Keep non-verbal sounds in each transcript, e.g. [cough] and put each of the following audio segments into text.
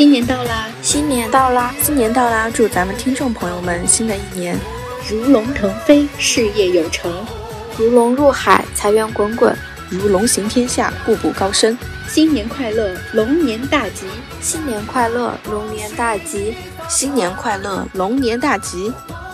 新年到啦，新年到啦，新年到啦！祝咱们听众朋友们新的一年如龙腾飞，事业有成；如龙入海，财源滚滚；如龙行天下，步步高升。新年快乐，龙年大吉！新年快乐，龙年大吉！新年快乐，龙年大吉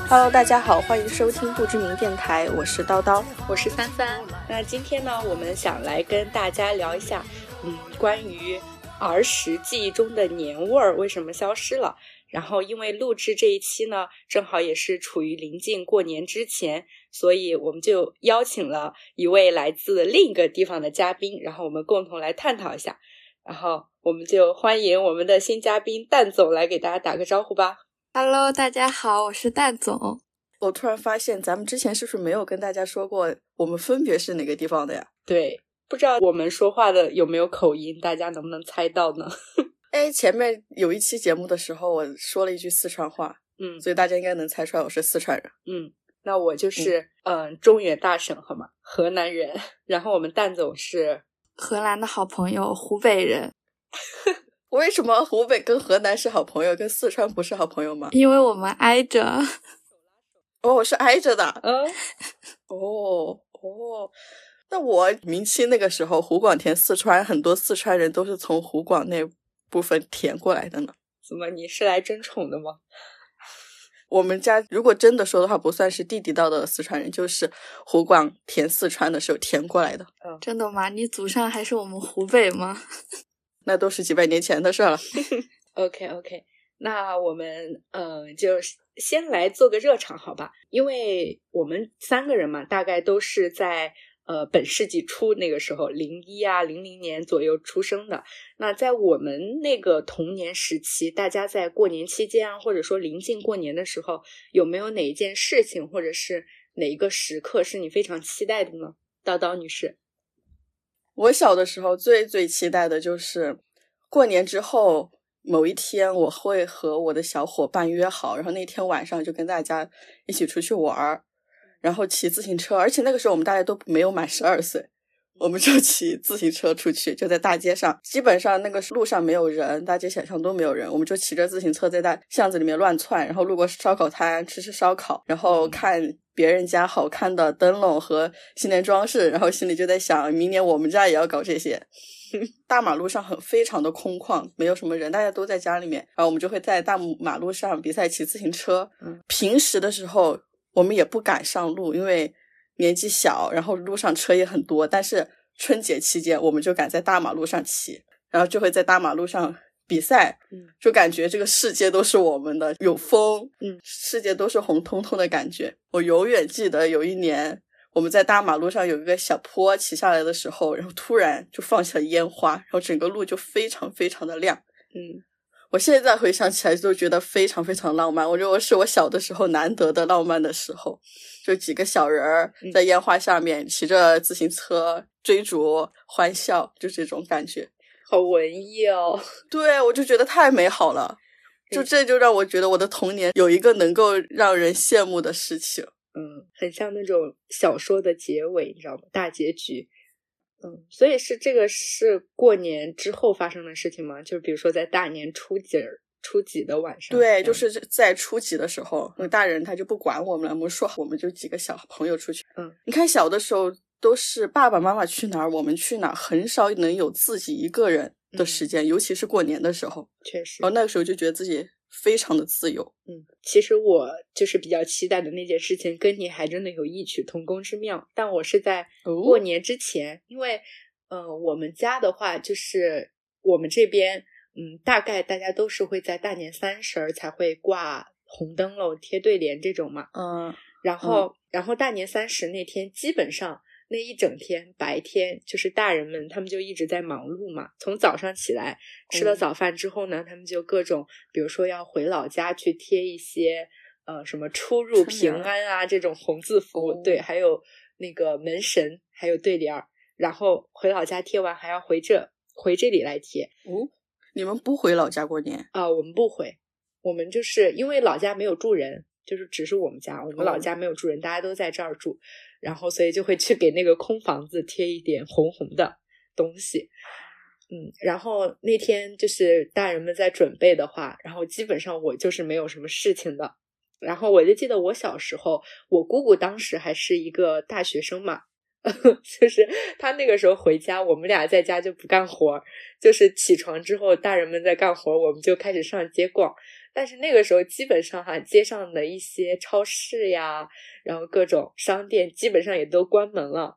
！Hello，大家好，欢迎收听不知名电台，我是叨叨，我是三三。那今天呢，我们想来跟大家聊一下，嗯，关于。儿时记忆中的年味儿为什么消失了？然后因为录制这一期呢，正好也是处于临近过年之前，所以我们就邀请了一位来自另一个地方的嘉宾，然后我们共同来探讨一下。然后我们就欢迎我们的新嘉宾蛋总来给大家打个招呼吧。Hello，大家好，我是蛋总。我突然发现，咱们之前是不是没有跟大家说过我们分别是哪个地方的呀？对。不知道我们说话的有没有口音，大家能不能猜到呢？[laughs] 哎，前面有一期节目的时候，我说了一句四川话，嗯，所以大家应该能猜出来我是四川人。嗯，那我就是嗯中原大省，好吗？河南人。[laughs] 然后我们蛋总是荷兰的好朋友，湖北人。[laughs] 为什么湖北跟河南是好朋友，跟四川不是好朋友吗？因为我们挨着。哦，我是挨着的。嗯。哦哦。那我明清那个时候，湖广填四川，很多四川人都是从湖广那部分填过来的呢。怎么，你是来争宠的吗？我们家如果真的说的话，不算是地地道道的四川人，就是湖广填四川的时候填过来的。嗯，真的吗？你祖上还是我们湖北吗？[laughs] 那都是几百年前的事了。[laughs] OK OK，那我们嗯，就先来做个热场，好吧？因为我们三个人嘛，大概都是在。呃，本世纪初那个时候，零一啊，零零年左右出生的。那在我们那个童年时期，大家在过年期间啊，或者说临近过年的时候，有没有哪一件事情，或者是哪一个时刻是你非常期待的呢？叨叨女士，我小的时候最最期待的就是过年之后某一天，我会和我的小伙伴约好，然后那天晚上就跟大家一起出去玩儿。然后骑自行车，而且那个时候我们大家都没有满十二岁，我们就骑自行车出去，就在大街上，基本上那个路上没有人，大街小巷都没有人，我们就骑着自行车在大巷子里面乱窜，然后路过烧烤摊吃吃烧烤，然后看别人家好看的灯笼和新年装饰，然后心里就在想，明年我们家也要搞这些。[laughs] 大马路上很非常的空旷，没有什么人，大家都在家里面，然后我们就会在大马路上比赛骑自行车。平时的时候。我们也不敢上路，因为年纪小，然后路上车也很多。但是春节期间，我们就敢在大马路上骑，然后就会在大马路上比赛，嗯，就感觉这个世界都是我们的，有风，嗯，世界都是红彤彤的感觉。我永远记得有一年，我们在大马路上有一个小坡，骑下来的时候，然后突然就放起了烟花，然后整个路就非常非常的亮，嗯。我现在回想起来都觉得非常非常浪漫，我觉得我是我小的时候难得的浪漫的时候，就几个小人儿在烟花下面骑着自行车追逐欢笑，就这种感觉，好文艺哦。[laughs] 对，我就觉得太美好了，就这就让我觉得我的童年有一个能够让人羡慕的事情，嗯，很像那种小说的结尾，你知道吗？大结局。嗯，所以是这个是过年之后发生的事情吗？就是比如说在大年初几儿、初几的晚上？对，就是在初几的时候，那大人他就不管我们了，我们说，我们就几个小朋友出去。嗯，你看小的时候都是爸爸妈妈去哪儿，我们去哪儿，很少能有自己一个人的时间，尤其是过年的时候。确实，然后那个时候就觉得自己。非常的自由，嗯，其实我就是比较期待的那件事情，跟你还真的有异曲同工之妙。但我是在过年之前，因为，嗯，我们家的话，就是我们这边，嗯，大概大家都是会在大年三十儿才会挂红灯笼、贴对联这种嘛，嗯，然后，然后大年三十那天，基本上。那一整天白天，就是大人们他们就一直在忙碌嘛。从早上起来吃了早饭之后呢，他们就各种，比如说要回老家去贴一些呃什么出入平安啊这种红字符，对，还有那个门神，还有对联儿。然后回老家贴完还要回这回这里来贴。哦，你们不回老家过年啊？我们不回，我们就是因为老家没有住人，就是只是我们家，我们老家没有住人，大家都在这儿住。然后，所以就会去给那个空房子贴一点红红的东西。嗯，然后那天就是大人们在准备的话，然后基本上我就是没有什么事情的。然后我就记得我小时候，我姑姑当时还是一个大学生嘛，[laughs] 就是她那个时候回家，我们俩在家就不干活，就是起床之后大人们在干活，我们就开始上街逛。但是那个时候基本上哈，街上的一些超市呀，然后各种商店基本上也都关门了。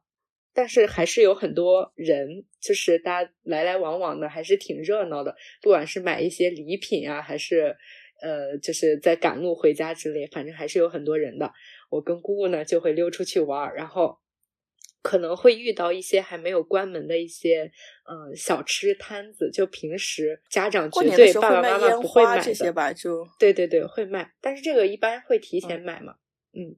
但是还是有很多人，就是大家来来往往的，还是挺热闹的。不管是买一些礼品啊，还是呃，就是在赶路回家之类，反正还是有很多人的。我跟姑姑呢就会溜出去玩，然后可能会遇到一些还没有关门的一些嗯小吃摊子。就平时家长绝对爸爸妈妈不会买这些吧？就对对对，会卖，但是这个一般会提前买嘛。嗯，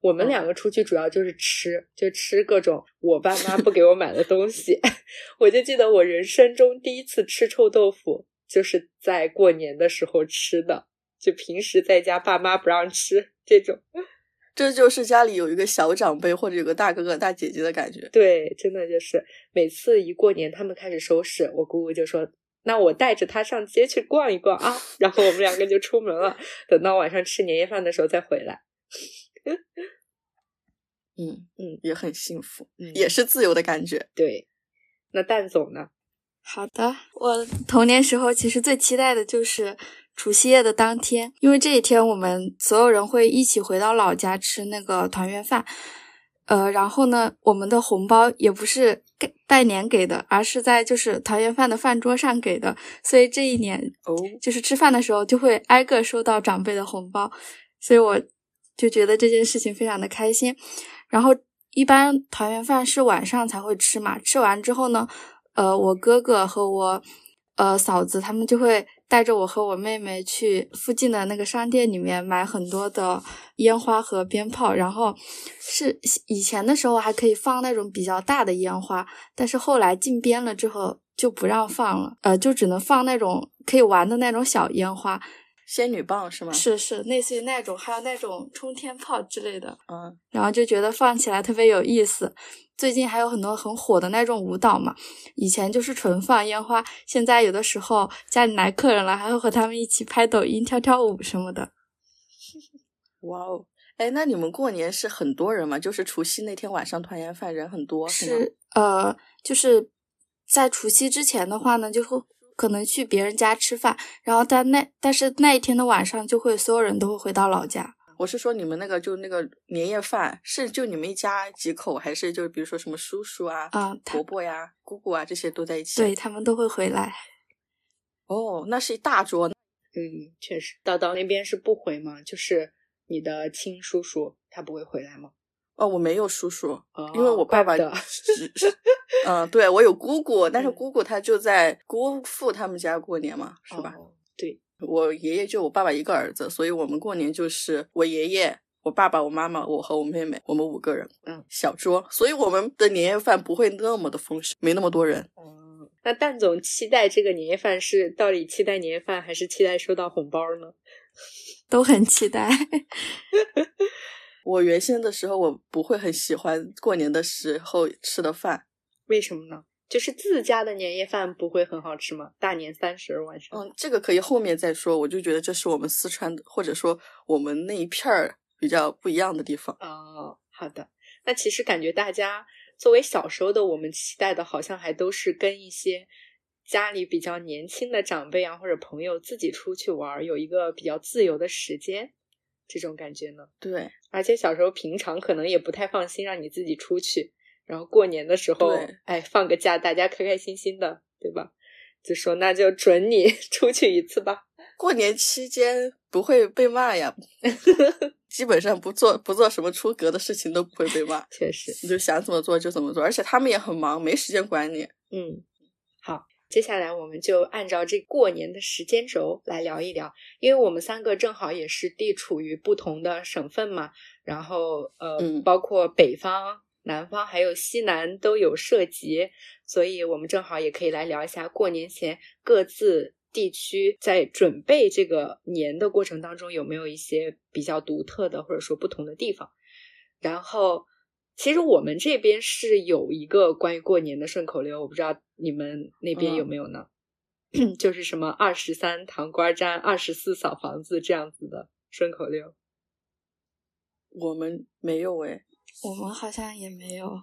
我们两个出去主要就是吃，就吃各种我爸妈不给我买的东西。[laughs] 我就记得我人生中第一次吃臭豆腐，就是在过年的时候吃的。就平时在家爸妈不让吃这种，这就是家里有一个小长辈或者有个大哥哥大姐姐的感觉。对，真的就是每次一过年，他们开始收拾，我姑姑就说：“那我带着他上街去逛一逛啊。”然后我们两个就出门了，等到晚上吃年夜饭的时候再回来。嗯嗯，也很幸福，嗯，也是自由的感觉。对，那蛋总呢？好的，我童年时候其实最期待的就是除夕夜的当天，因为这一天我们所有人会一起回到老家吃那个团圆饭。呃，然后呢，我们的红包也不是给拜年给的，而是在就是团圆饭的饭桌上给的，所以这一年哦，就是吃饭的时候就会挨个收到长辈的红包，所以我。就觉得这件事情非常的开心，然后一般团圆饭是晚上才会吃嘛，吃完之后呢，呃，我哥哥和我，呃，嫂子他们就会带着我和我妹妹去附近的那个商店里面买很多的烟花和鞭炮，然后是以前的时候还可以放那种比较大的烟花，但是后来禁鞭了之后就不让放了，呃，就只能放那种可以玩的那种小烟花。仙女棒是吗？是是，类似于那种，还有那种冲天炮之类的。嗯，然后就觉得放起来特别有意思。最近还有很多很火的那种舞蹈嘛。以前就是纯放烟花，现在有的时候家里来客人了，还会和他们一起拍抖音、跳跳舞什么的。[laughs] 哇哦，哎，那你们过年是很多人吗？就是除夕那天晚上团圆饭人很多是呃，就是在除夕之前的话呢，就会。可能去别人家吃饭，然后但那但是那一天的晚上就会所有人都会回到老家。我是说你们那个就那个年夜饭是就你们一家几口，还是就比如说什么叔叔啊、啊婆婆呀、姑姑啊这些都在一起？对他们都会回来。哦，那是一大桌。嗯，确实，叨叨那边是不回吗？就是你的亲叔叔他不会回来吗？哦，我没有叔叔，因为我爸爸是是，[laughs] 嗯，对我有姑姑，但是姑姑她就在姑父他们家过年嘛，是吧？对，我爷爷就我爸爸一个儿子，所以我们过年就是我爷爷、我爸爸、我妈妈、我和我妹妹，我们五个人，嗯，小桌，所以我们的年夜饭不会那么的丰盛，没那么多人。嗯，那蛋总期待这个年夜饭是到底期待年夜饭还是期待收到红包呢？都很期待。[laughs] 我原先的时候，我不会很喜欢过年的时候吃的饭，为什么呢？就是自家的年夜饭不会很好吃吗？大年三十晚上，嗯，这个可以后面再说。我就觉得这是我们四川的，或者说我们那一片儿比较不一样的地方。哦，好的。那其实感觉大家作为小时候的我们，期待的好像还都是跟一些家里比较年轻的长辈啊或者朋友自己出去玩，有一个比较自由的时间。这种感觉呢？对，而且小时候平常可能也不太放心让你自己出去，然后过年的时候，哎，放个假，大家开开心心的，对吧？就说那就准你 [laughs] 出去一次吧。过年期间不会被骂呀，[laughs] 基本上不做不做什么出格的事情都不会被骂。确实，你就想怎么做就怎么做，而且他们也很忙，没时间管你。嗯，好。接下来我们就按照这过年的时间轴来聊一聊，因为我们三个正好也是地处于不同的省份嘛，然后呃，包括北方、南方还有西南都有涉及，所以我们正好也可以来聊一下过年前各自地区在准备这个年的过程当中有没有一些比较独特的或者说不同的地方。然后其实我们这边是有一个关于过年的顺口溜，我不知道你们那边有没有呢？[clears throat] 就是什么二十三糖瓜粘，二十四扫房子这样子的顺口溜。我们没有哎，我们好像也没有。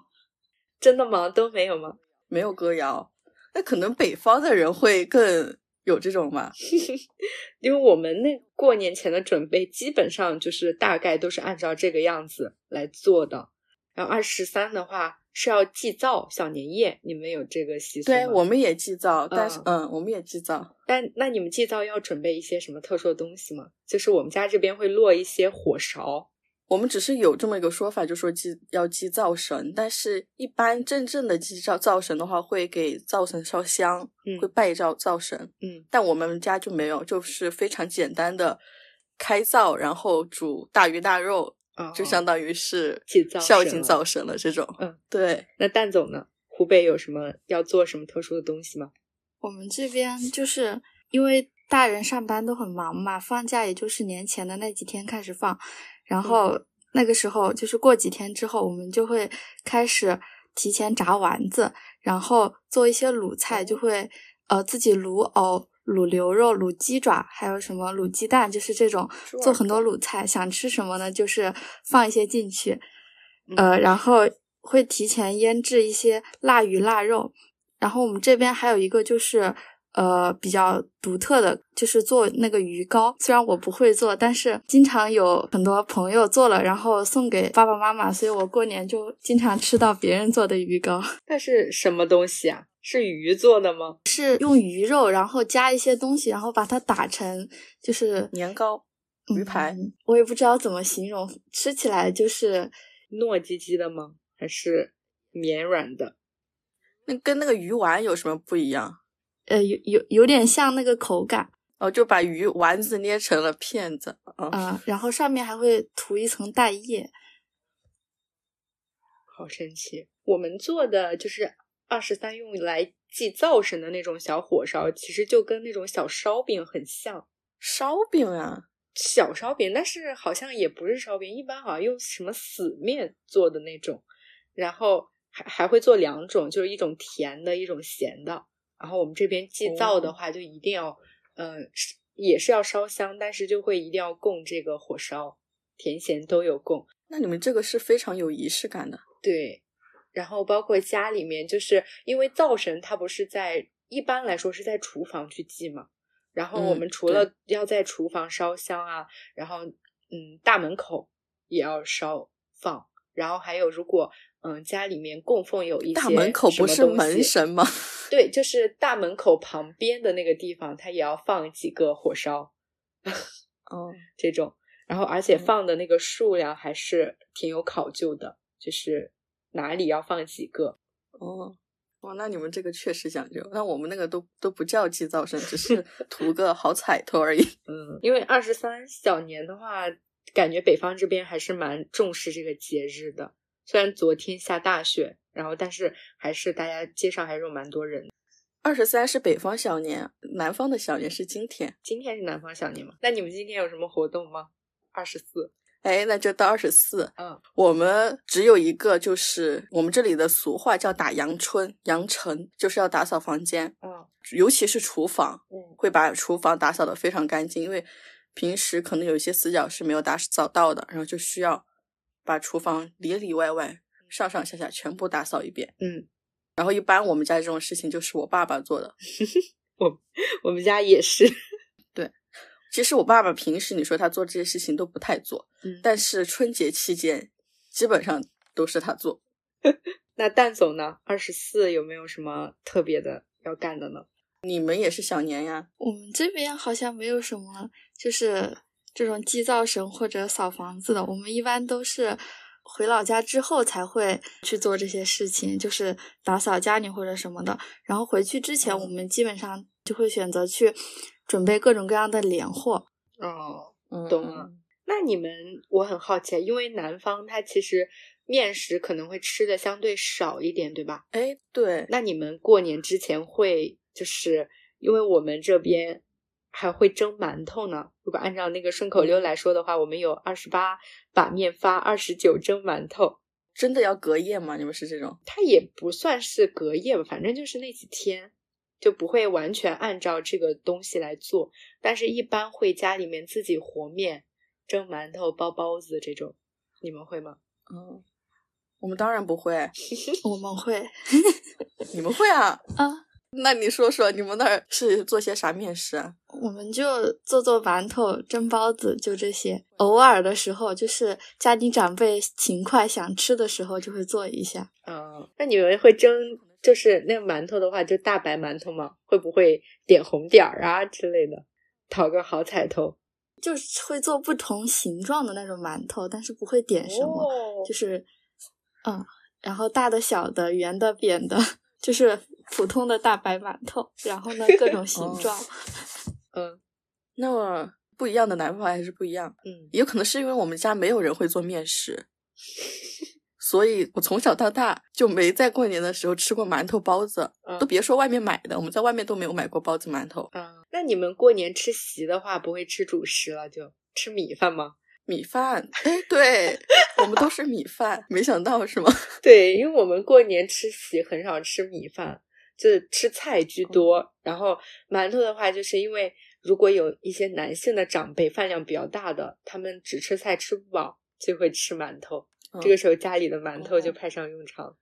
真的吗？都没有吗？没有歌谣。那可能北方的人会更有这种吧，[laughs] 因为我们那过年前的准备基本上就是大概都是按照这个样子来做的。然后二十三的话是要祭灶小年夜，你们有这个习俗吗？对，我们也祭灶，但是嗯，我们也祭灶。但那你们祭灶要准备一些什么特殊的东西吗？就是我们家这边会落一些火勺。我们只是有这么一个说法，就说祭要祭灶神，但是一般真正的祭灶灶神的话，会给灶神烧香，会拜灶灶神。嗯，但我们家就没有，就是非常简单的开灶，然后煮大鱼大肉，就相当于是孝敬灶神了这种。嗯，对。那蛋总呢？湖北有什么要做什么特殊的东西吗？我们这边就是因为大人上班都很忙嘛，放假也就是年前的那几天开始放。然后那个时候就是过几天之后，我们就会开始提前炸丸子，然后做一些卤菜，就会呃自己卤藕、卤牛肉、卤鸡爪，还有什么卤鸡蛋，就是这种做很多卤菜。想吃什么呢？就是放一些进去，呃，然后会提前腌制一些腊鱼、腊肉。然后我们这边还有一个就是。呃，比较独特的就是做那个鱼糕，虽然我不会做，但是经常有很多朋友做了，然后送给爸爸妈妈，所以我过年就经常吃到别人做的鱼糕。那是什么东西啊？是鱼做的吗？是用鱼肉，然后加一些东西，然后把它打成就是年糕、鱼排。我也不知道怎么形容，吃起来就是糯叽叽的吗？还是绵软的？那跟那个鱼丸有什么不一样？呃，有有有点像那个口感哦，就把鱼丸子捏成了片子，嗯，然后上面还会涂一层蛋液，好神奇。我们做的就是二十三用来祭灶神的那种小火烧，其实就跟那种小烧饼很像。烧饼啊，小烧饼，但是好像也不是烧饼，一般好像用什么死面做的那种，然后还还会做两种，就是一种甜的，一种咸的。然后我们这边祭灶的话，就一定要，嗯，也是要烧香，但是就会一定要供这个火烧，甜咸都有供。那你们这个是非常有仪式感的，对。然后包括家里面，就是因为灶神他不是在一般来说是在厨房去祭嘛，然后我们除了要在厨房烧香啊，然后嗯，大门口也要烧放，然后还有如果。嗯，家里面供奉有一些大门口不是门神吗？[laughs] 对，就是大门口旁边的那个地方，它也要放几个火烧。[laughs] 哦，这种，然后而且放的那个数量还是挺有考究的，就是哪里要放几个。哦，哇，那你们这个确实讲究。那我们那个都都不叫祭灶神，只是 [laughs] 图个好彩头而已。嗯，因为二十三小年的话，感觉北方这边还是蛮重视这个节日的。虽然昨天下大雪，然后但是还是大家街上还是有蛮多人。二十三是北方小年，南方的小年是今天。今天是南方小年吗？那你们今天有什么活动吗？二十四，哎，那就到二十四。嗯，我们只有一个，就是我们这里的俗话叫打阳春，阳晨就是要打扫房间。嗯，尤其是厨房，嗯，会把厨房打扫的非常干净，因为平时可能有一些死角是没有打扫到的，然后就需要。把厨房里里外外、上上下下全部打扫一遍。嗯，然后一般我们家这种事情就是我爸爸做的。[laughs] 我我们家也是。对，其实我爸爸平时你说他做这些事情都不太做，嗯，但是春节期间基本上都是他做。[laughs] 那蛋总呢？二十四有没有什么特别的要干的呢？你们也是小年呀？我们这边好像没有什么，就是。这种祭灶神或者扫房子的，我们一般都是回老家之后才会去做这些事情，就是打扫家里或者什么的。然后回去之前，我们基本上就会选择去准备各种各样的年货。哦，懂了。那你们，我很好奇，因为南方它其实面食可能会吃的相对少一点，对吧？哎，对。那你们过年之前会，就是因为我们这边。还会蒸馒头呢。如果按照那个顺口溜来说的话，我们有二十八把面发，二十九蒸馒头。真的要隔夜吗？你们是这种？它也不算是隔夜吧，反正就是那几天，就不会完全按照这个东西来做，但是一般会家里面自己和面、蒸馒头、包包子这种，你们会吗？嗯，我们当然不会，[laughs] 我们会 [laughs] 你们会啊？啊，[laughs] 那你说说你们那儿是做些啥面食啊？我们就做做馒头、蒸包子，就这些。偶尔的时候，就是家里长辈勤快想吃的时候，就会做一下。嗯，那你们会蒸，就是那个馒头的话，就大白馒头嘛？会不会点红点儿啊之类的，讨个好彩头？就是会做不同形状的那种馒头，但是不会点什么，哦就是嗯，然后大的、小的、圆的、扁的，就是普通的大白馒头。然后呢，各种形状。嗯 [laughs] 那么不一样的南方还是不一样，嗯，也有可能是因为我们家没有人会做面食，所以我从小到大就没在过年的时候吃过馒头、包子，嗯都别说外面买的，我们在外面都没有买过包子、馒头、嗯，那你们过年吃席的话，不会吃主食了，就吃米饭吗？米饭。哎，对，我们都是米饭，没想到是吗？[laughs] 对，因为我们过年吃席很少吃米饭，就是吃菜居多。然后馒头的话，就是因为如果有一些男性的长辈饭量比较大的，他们只吃菜吃不饱，就会吃馒头。这个时候家里的馒头就哦派上用场。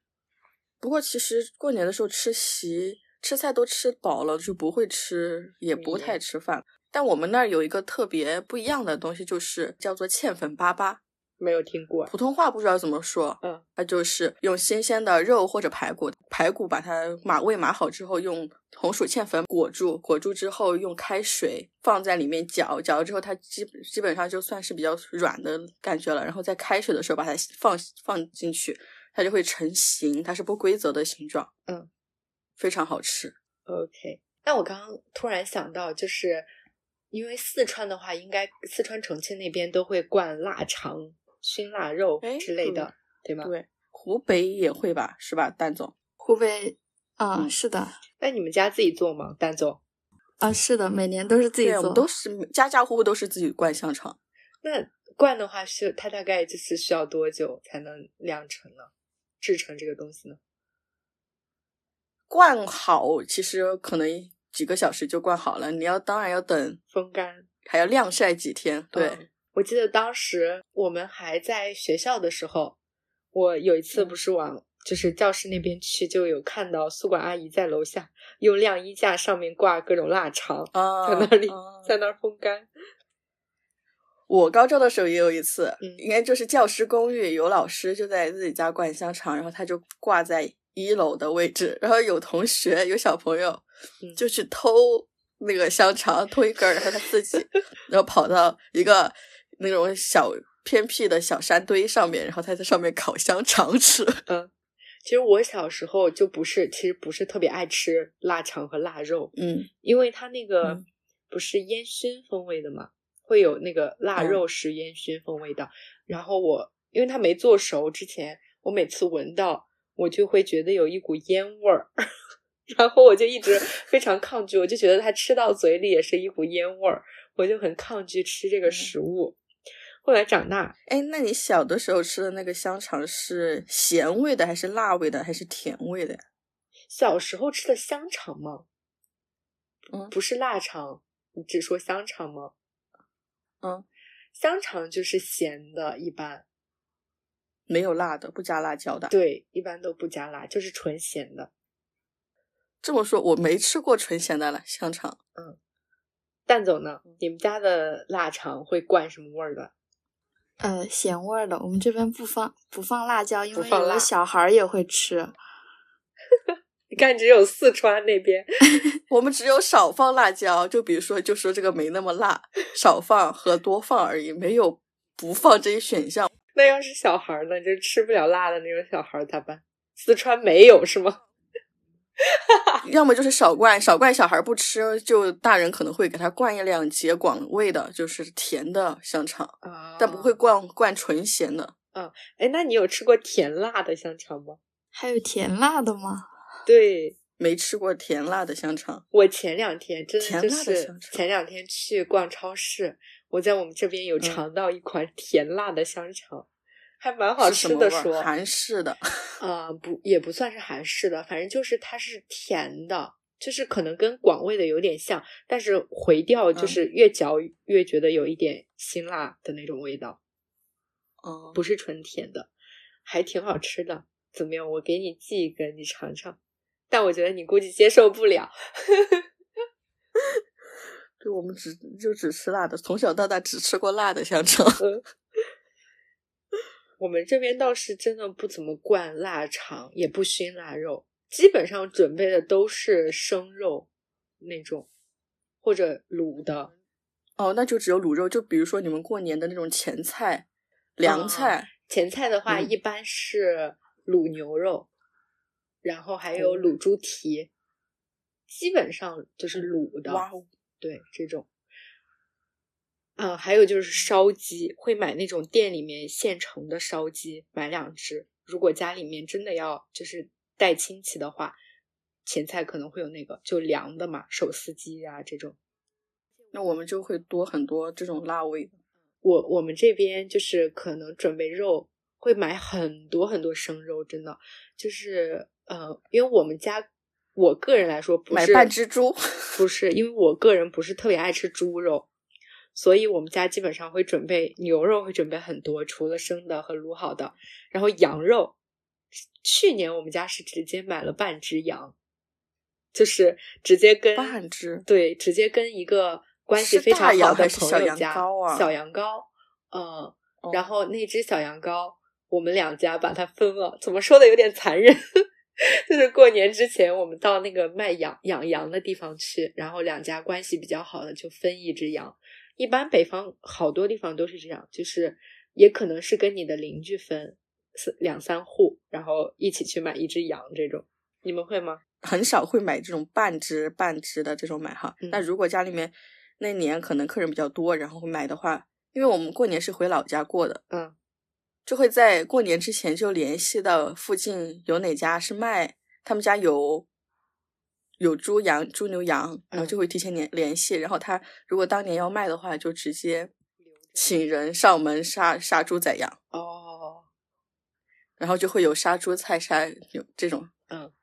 不过其实过年的时候吃席吃菜都吃饱了，就不会吃，也不太吃饭。但我们那儿有一个特别不一样的东西，就是叫做芡粉粑粑。没有听过，普通话不知道怎么说，嗯，它就是用新鲜的肉或者排骨，排骨把它码味码好之后，用红薯芡粉裹住，裹住之后用开水放在里面搅，搅了之后它基基本上就算是比较软的感觉了，然后在开水的时候把它放放进去，它就会成型，它是不规则的形状，嗯，非常好吃。OK，那我刚刚突然想到，就是因为四川的话，应该四川重庆那边都会灌腊肠、熏腊肉哎之类的，对吗？对，湖北也会吧，是吧，蛋总？湖北啊、嗯是的，那你们家自己做吗，丹总？啊，是的，每年都是自己做们。都是家家户户都是自己灌香肠。那灌的话是它大概就是需要多久才能酿成呢？制成这个东西呢？灌好，其实可能几个小时就灌好了。你要当然要等，风干。还要晾晒几天。对，嗯我记得当时我们还在学校的时候，我有一次嗯。不是往就是教室那边去，就有看到宿管阿姨在楼下用晾衣架上面挂各种腊肠，啊，在那里啊在那儿风干。我高中的时候也有一次，嗯。应该就是教师公寓有老师就在自己家灌香肠，然后他就挂在一楼的位置，然后有同学有小朋友嗯。就去偷那个香肠，偷一根儿，然后他自己，[laughs] 然后跑到一个那种小偏僻的小山堆上面，然后他在上面烤香肠吃。[laughs] 嗯，其实我小时候就不是，其实不是特别爱吃腊肠和腊肉，嗯因为它那个嗯不是烟熏风味的嘛，会有那个腊嗯肉是烟熏风味的。然后我因为它没做熟之前，我每次闻到我就会觉得有一股烟味儿，[laughs] 然后我就一直 [laughs] 非常抗拒，我就觉得它吃到嘴里也是一股烟味儿，我就很抗拒吃这个嗯食物。后来长大，哎，那你小的时候吃的那个香肠是咸味的，还是辣味的，还是甜味的呀？小时候吃的香肠吗？嗯不是腊肠，你只说香肠吗？嗯，香肠就是咸的，一般没有辣的，不加辣椒的。对，一般都不加辣，就是纯咸的。这么说，我没吃过纯咸的了香肠。嗯蛋总呢？嗯你们家的腊肠会灌什么味儿的？呃，咸味儿的，我们这边不放不放辣椒，因为有的小孩儿也会吃。[laughs] 你看，只有四川那边，[laughs] 我们只有少放辣椒，就比如说，就说这个没那么辣，少放和多放而已，没有不放这一选项。那要是小孩儿呢？就吃不了辣的那种小孩儿咋办？四川没有是吗？[laughs] 要么就是少灌，少灌小孩不吃，就大人可能会给他灌一两节广味的，就是甜的香肠，啊但不会。灌灌纯咸的。嗯哎，那你有吃过甜辣的香肠吗？还有甜辣的吗？对，没吃过甜辣的香肠，我前两天真的就是前两天去逛超市，我在我们这边有嗯尝到一款甜辣的香肠，还蛮好吃的说。韩式的，[laughs] 呃，不，也不算是韩式的，反正就是它是甜的，就是可能跟广味的有点像，但是回调就是越嚼越觉得有一点辛辣的那种味道。哦，不是纯甜的，还挺好吃的。怎么样？我给你寄一根，你尝尝。但我觉得你估计接受不了。[laughs] 对，我们只就只吃辣的，从小到大只吃过辣的香肠。我们这边倒是真的不怎么灌腊肠，也不熏腊肉，基本上准备的都是生肉那种，或者卤的。哦，那就只有卤肉。就比如说你们过年的那种前菜、凉菜。前菜的话，一般是卤牛肉，然后还有卤猪蹄，基本上就是卤的。哇哦！对，这种。嗯，还有就是烧鸡，会买那种店里面现成的烧鸡，买两只。如果家里面真的要就是带亲戚的话，前菜可能会有那个就凉的嘛，手撕鸡啊这种。那我们就会多很多这种辣味。我我们这边就是可能准备肉会买很多很多生肉，真的就是呃，因为我们家我个人来说不是买半只猪，不是因为我个人不是特别爱吃猪肉。所以我们家基本上会准备牛肉，会准备很多，除了生的和卤好的。然后羊肉，去年我们家是直接买了半只羊，就是直接跟半只对，直接跟一个关系非常好的朋友家小羊羔，嗯，然后那只小羊羔，我们两家把它分了。怎么说的有点残忍？[laughs] 就是过年之前，我们到那个卖羊养羊的地方去，然后两家关系比较好的就分一只羊。一般北方好多地方都是这样，就是也可能是跟你的邻居分两三户，然后一起去买一只羊这种。你们会吗？很少会买这种半只半只的这种买哈。那如果家里面那年可能客人比较多，然后会买的话，因为我们过年是回老家过的，嗯，就会在过年之前就联系到附近有哪家是卖，他们家有。有猪羊、猪牛羊，然后就会提前联联系，然后他如果当年要卖的话，就直接请人上门杀杀猪宰羊。哦，然后就会有杀猪菜、杀有这种，嗯，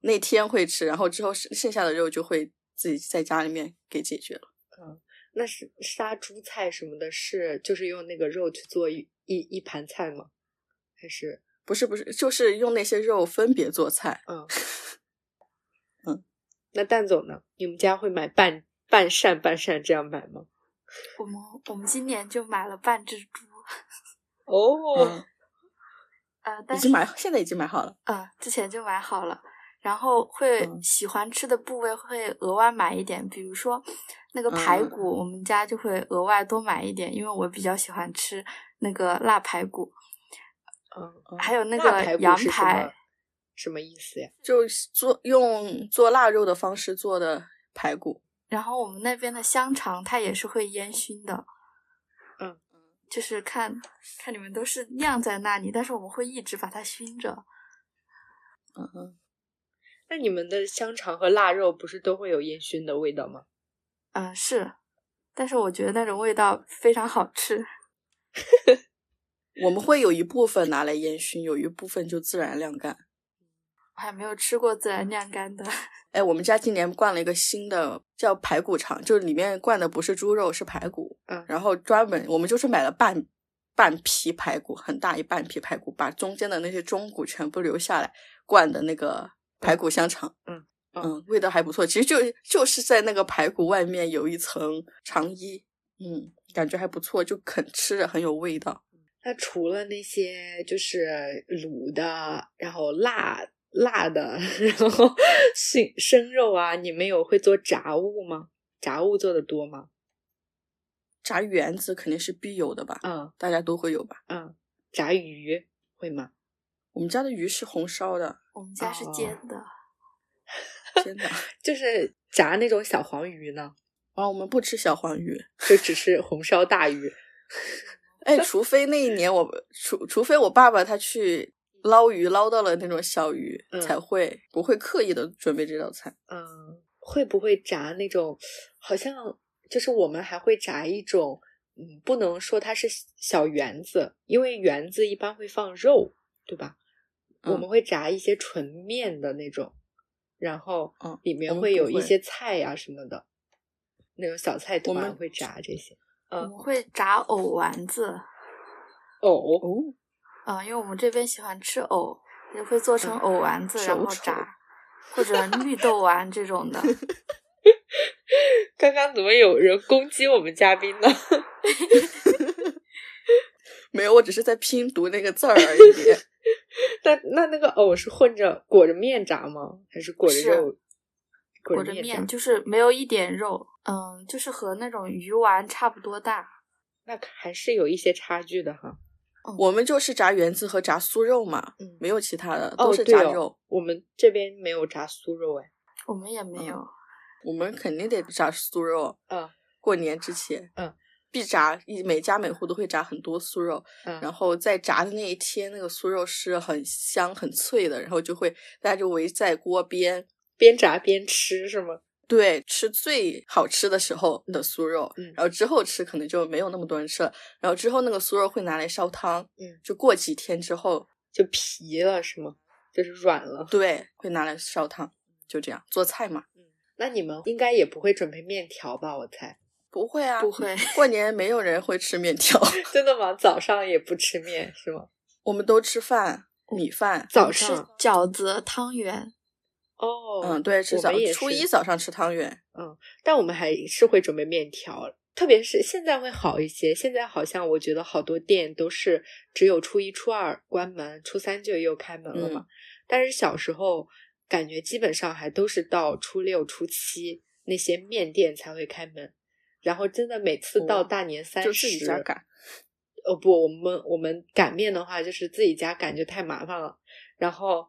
那天会吃，然后之后剩剩下的肉就会自己在家里面给解决了。嗯，那是杀猪菜什么的，是就是用那个肉去做一一一盘菜吗？还是不是不是，就是用那些肉分别做菜。嗯。[laughs] 那蛋总呢？你们家会买半半扇半扇这样买吗？[laughs] 我们我们今年就买了半只猪。哦，[laughs] 呃，已经买，现在已经买好了。嗯，之前就买好了，然后会喜欢吃的部位会额外买一点，比如说那个排骨，我们家就会额外多买一点，因为我比较喜欢吃那个腊排骨。嗯，还有那个羊排。什么意思呀？就做用做腊肉的方式做的排骨，然后我们那边的香肠它也是会烟熏的，嗯，就是看看你们都是晾在那里，但是我们会一直把它熏着，嗯嗯。那你们的香肠和腊肉不是都会有烟熏的味道吗？嗯，是，但是我觉得那种味道非常好吃。[laughs] 我们会有一部分拿来烟熏，有一部分就自然晾干。我还没有吃过自然晾干的。[laughs] 哎，我们家今年灌了一个新的，叫排骨肠，就是里面灌的不是猪肉，是排骨。嗯，然后专门我们就是买了半半皮排骨，很大一半皮排骨，把中间的那些中骨全部留下来灌的那个排骨香肠。嗯嗯，味道还不错。其实就就是在那个排骨外面有一层肠衣，嗯，感觉还不错，就啃吃着很有味道。那除了那些就是卤的，然后辣。辣的，[laughs] 然后生生肉啊，你们有会做炸物吗？炸物做的多吗？炸圆子肯定是必有的吧？嗯，大家都会有吧？嗯，炸鱼会吗？我们家的鱼是红烧的，我们家是煎的，煎的，[laughs] 就是炸那种小黄鱼呢。啊，我们不吃小黄鱼，就只是红烧大鱼。[laughs] 哎，除非那一年我除除非我爸爸他去。捞鱼捞到了那种小鱼才会不会刻意的准备这道菜。嗯，会不会炸那种？好像就是我们还会炸一种嗯，不能说它是小圆子，因为圆子一般会放肉，对吧？嗯我们会炸一些纯面的那种，然后嗯里面会会有一些菜呀、什么的，那种小菜团会炸这些。嗯我们会炸藕丸子，藕哦，嗯、因为我们这边喜欢吃藕，也会做成藕丸子，然后炸，或者绿豆丸这种的。[laughs] 刚刚怎么有人攻击我们嘉宾呢？[laughs] 没有，我只是在拼读那个字儿而已。[laughs] 那那那个藕是混着裹着面炸吗？还是裹着肉？裹着面，就是没有一点肉，嗯，就是和那种鱼丸差不多大。那还是有一些差距的哈。我们就是炸圆子和炸酥肉嘛，嗯没有其他的，哦，都是炸肉。我们这边没有炸酥肉哎。我们也没有，我们肯定得炸酥肉。嗯过年之前，嗯，必炸，一每家每户都会炸很多酥肉，嗯，然后在炸的那一天，那个酥肉是很香很脆的，然后就会大家就围在锅边，边炸边吃是吗？对，吃最好吃的时候的酥肉，嗯然后之后吃可能就没有那么多人吃了，然后之后那个酥肉会拿来烧汤，嗯，就过几天之后，就皮了是吗？就是软了。对，会拿来烧汤，就这样做菜嘛。嗯，那你们应该也不会准备面条吧？我猜。不会啊，不会。过年没有人会吃面条，[laughs] 真的吗？早上也不吃面是吗？我们都吃饭，米饭。早上饺子、汤圆。哦，嗯，对，吃早我们也初一早上吃汤圆。嗯，但我们还是会准备面条，特别是现在会好一些。现在好像我觉得好多店都是只有初一、初二关门，初三就又开门了嘛。嗯但是小时候感觉基本上还都是到初六、初七那些面店才会开门，然后真的每次到哦大年三就十，自己家擀。呃不，我们我们擀面的话，就是自己家擀就太麻烦了，然后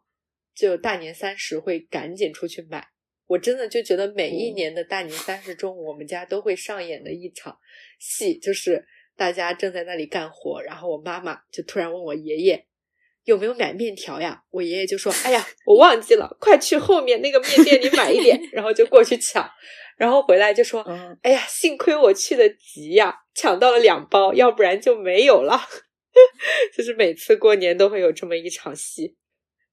就大年三十会赶紧出去买。我真的就觉得每一哦年的大年三十中午，我们家都会上演的一场戏，就是大家正在那里干活，然后我妈妈就突然问我爷爷有没有买面条呀？我爷爷就说：“哎呀，我忘记了，快去后面那个面店里买一点。”然后就过去抢，然后回来就说：“嗯，哎呀，幸亏我去的急呀，抢到了两包，要不然就没有了。[laughs] 就是每次过年都会有这么一场戏。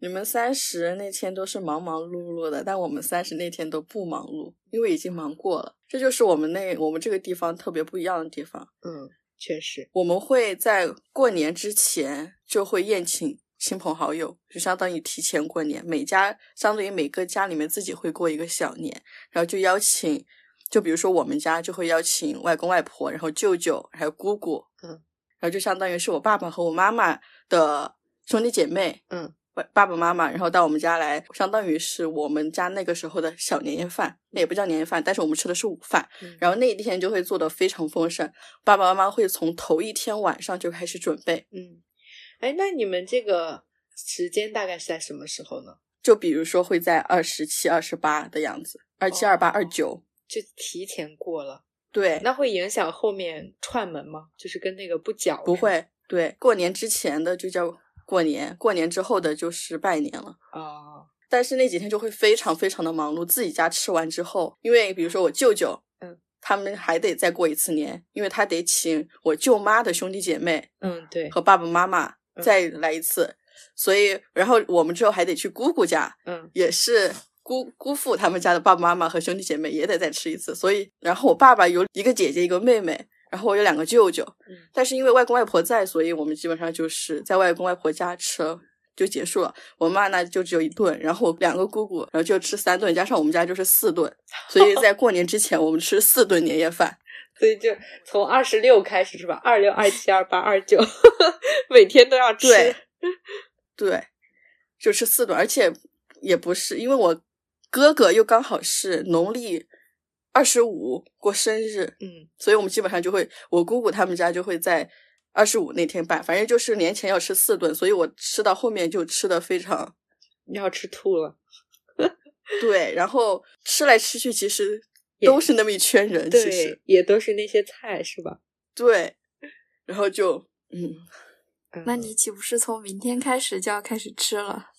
你们三十那天都是忙忙碌碌的，但我们三十那天都不忙碌，因为已经忙过了。这就是我们那我们这个地方特别不一样的地方。嗯，确实，我们会在过年之前就会宴请亲朋好友，就相当于提前过年。每家相当于每个家里面自己会过一个小年，然后就邀请，就比如说我们家就会邀请外公外婆，然后舅舅还有姑姑，嗯，然后就相当于是我爸爸和我妈妈的兄弟姐妹，嗯，外爸爸妈妈，然后到我们家来，相当于是我们家那个时候的小年夜饭，那也不叫年夜饭，但是我们吃的是午饭。嗯然后那一天就会做的非常丰盛，爸爸妈妈会从头一天晚上就开始准备。嗯，哎，那你们这个时间大概是在什么时候呢？就比如说会在二十七、二十八的样子，二七、二八、二九，就提前过了，对，那会影响后面串门吗？就是跟那个不搅不会，对，过年之前的就叫过年，过年之后的就是拜年了。啊，但是那几天就会非常非常的忙碌，自己家吃完之后，因为比如说我舅舅，嗯，他们还得再过一次年，因为他得请我舅妈的兄弟姐妹嗯，对，和爸爸妈妈嗯。再来一次，所以然后我们之后还得去姑姑家，嗯也是姑姑父他们家的爸爸妈妈和兄弟姐妹也得再吃一次，所以然后我爸爸有一个姐姐一个妹妹，然后我有两个舅舅，嗯但是因为外公外婆在，所以我们基本上就是在外公外婆家吃了就结束了。我妈那就只有一顿，然后两个姑姑，然后就吃三顿，加上我们家就是四顿，所以在过年之前我们吃四顿年夜饭。[laughs] 所以就从二十六开始是吧？二六、二七、二八、二九，[laughs] 每天都要吃。对，对，就吃四顿，而且也不是因为我哥哥又刚好是农历二十五过生日，嗯所以我们基本上就会，我姑姑他们家就会在二十五那天办，反正就是年前要吃四顿，所以我吃到后面就吃的非常要吃吐了。对，然后吃来吃去其实 [laughs] 都是那么一圈人，其实对，也都是那些菜是吧？对，然后就嗯，嗯那你岂不是从明天开始就要开始吃了？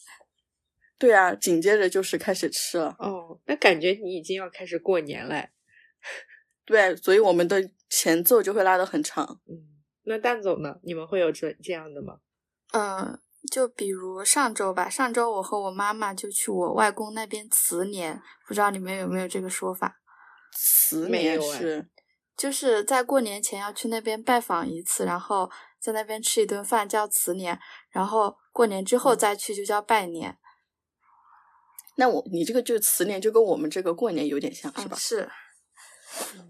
对啊，紧接着就是开始吃了，哦，那感觉你已经要开始过年了。[laughs] 对，所以我们的前奏就会拉得很长。嗯，那蛋总呢？你们会有这这样的吗？嗯，就比如上周吧，上周我和我妈妈就去我外公那边辞年，不知道你们有没有这个说法？辞年是就是在过年前要去那边拜访一次，然后在那边吃一顿饭叫辞年，然后过年之后嗯再去就叫拜年，那我你这个就辞年就跟我们这个过年有点像，是吧？嗯是，